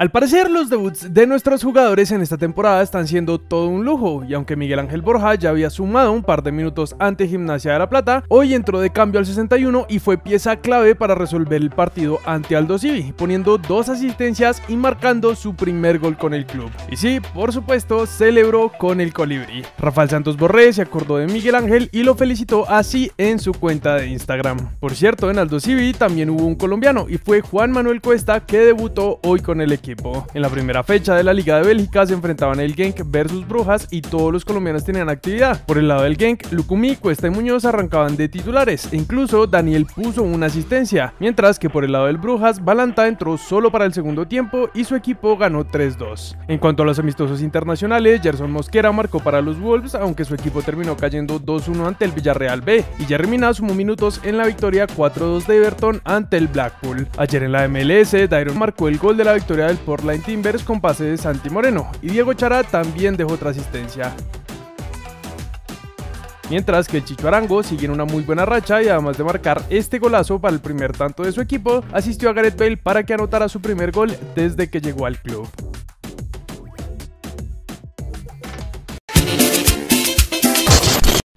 Al parecer los debuts de nuestros jugadores en esta temporada están siendo todo un lujo y aunque Miguel Ángel Borja ya había sumado un par de minutos ante Gimnasia de la Plata, hoy entró de cambio al 61 y fue pieza clave para resolver el partido ante Aldo Civi, poniendo dos asistencias y marcando su primer gol con el club. Y sí, por supuesto, celebró con el colibrí. Rafael Santos Borré se acordó de Miguel Ángel y lo felicitó así en su cuenta de Instagram. Por cierto, en Aldo Civi también hubo un colombiano y fue Juan Manuel Cuesta que debutó hoy con el equipo. En la primera fecha de la Liga de Bélgica se enfrentaban el Genk versus Brujas y todos los colombianos tenían actividad. Por el lado del Genk, Lucumí, Cuesta y Muñoz arrancaban de titulares e incluso Daniel puso una asistencia, mientras que por el lado del Brujas, Balanta entró solo para el segundo tiempo y su equipo ganó 3-2. En cuanto a los amistosos internacionales, Gerson Mosquera marcó para los Wolves, aunque su equipo terminó cayendo 2-1 ante el Villarreal B, y Jerry Mina sumó minutos en la victoria 4-2 de Everton ante el Blackpool. Ayer en la MLS, Dairon marcó el gol de la victoria del Portland Timbers con pase de Santi Moreno, y Diego Chara también dejó otra asistencia. Mientras que el Chicho Arango sigue en una muy buena racha y además de marcar este golazo para el primer tanto de su equipo, asistió a Gareth Bale para que anotara su primer gol desde que llegó al club.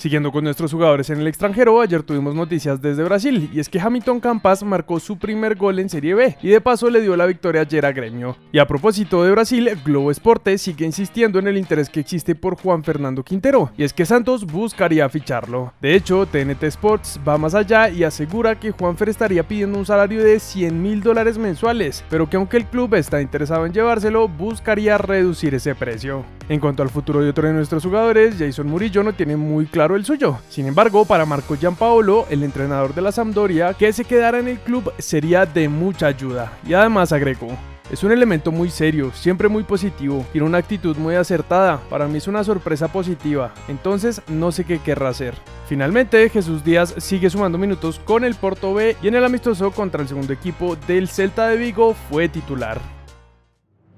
Siguiendo con nuestros jugadores en el extranjero, ayer tuvimos noticias desde Brasil y es que Hamilton Campas marcó su primer gol en Serie B y de paso le dio la victoria ayer a Gremio. Y a propósito de Brasil, Globo Esporte sigue insistiendo en el interés que existe por Juan Fernando Quintero y es que Santos buscaría ficharlo. De hecho, TNT Sports va más allá y asegura que Juanfer estaría pidiendo un salario de 100 mil dólares mensuales, pero que aunque el club está interesado en llevárselo, buscaría reducir ese precio. En cuanto al futuro de otro de nuestros jugadores, Jason Murillo no tiene muy claro el suyo. Sin embargo, para Marco Giampaolo, el entrenador de la Sampdoria, que se quedara en el club sería de mucha ayuda. Y además agregó, es un elemento muy serio, siempre muy positivo, tiene una actitud muy acertada, para mí es una sorpresa positiva, entonces no sé qué querrá hacer. Finalmente, Jesús Díaz sigue sumando minutos con el Porto B y en el amistoso contra el segundo equipo del Celta de Vigo fue titular.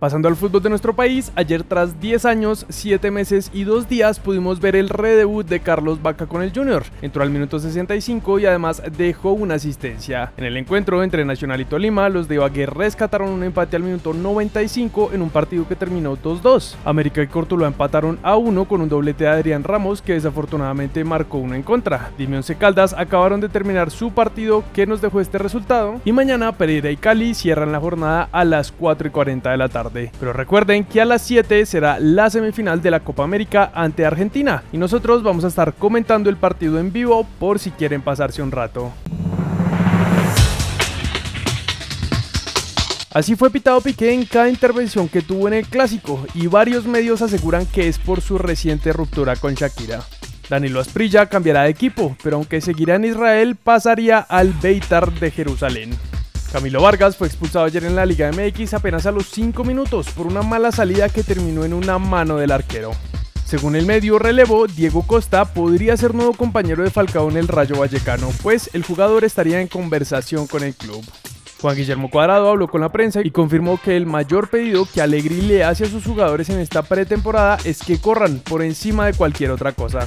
Pasando al fútbol de nuestro país, ayer tras 10 años, 7 meses y 2 días pudimos ver el redebut de Carlos Vaca con el Junior. Entró al minuto 65 y además dejó una asistencia. En el encuentro entre Nacional y Tolima, los de Ibagué rescataron un empate al minuto 95 en un partido que terminó 2-2. América y Cortuloa empataron a 1 con un doblete de Adrián Ramos que desafortunadamente marcó uno en contra. Dime Caldas acabaron de terminar su partido que nos dejó este resultado y mañana Pereira y Cali cierran la jornada a las 4 y 40 de la tarde. Pero recuerden que a las 7 será la semifinal de la Copa América ante Argentina y nosotros vamos a estar comentando el partido en vivo por si quieren pasarse un rato. Así fue pitado Piqué en cada intervención que tuvo en el clásico y varios medios aseguran que es por su reciente ruptura con Shakira. Danilo Asprilla cambiará de equipo, pero aunque seguirá en Israel, pasaría al Beitar de Jerusalén. Camilo Vargas fue expulsado ayer en la Liga MX apenas a los 5 minutos por una mala salida que terminó en una mano del arquero. Según el medio relevo, Diego Costa podría ser nuevo compañero de Falcao en el Rayo Vallecano, pues el jugador estaría en conversación con el club. Juan Guillermo Cuadrado habló con la prensa y confirmó que el mayor pedido que Allegri le hace a sus jugadores en esta pretemporada es que corran por encima de cualquier otra cosa.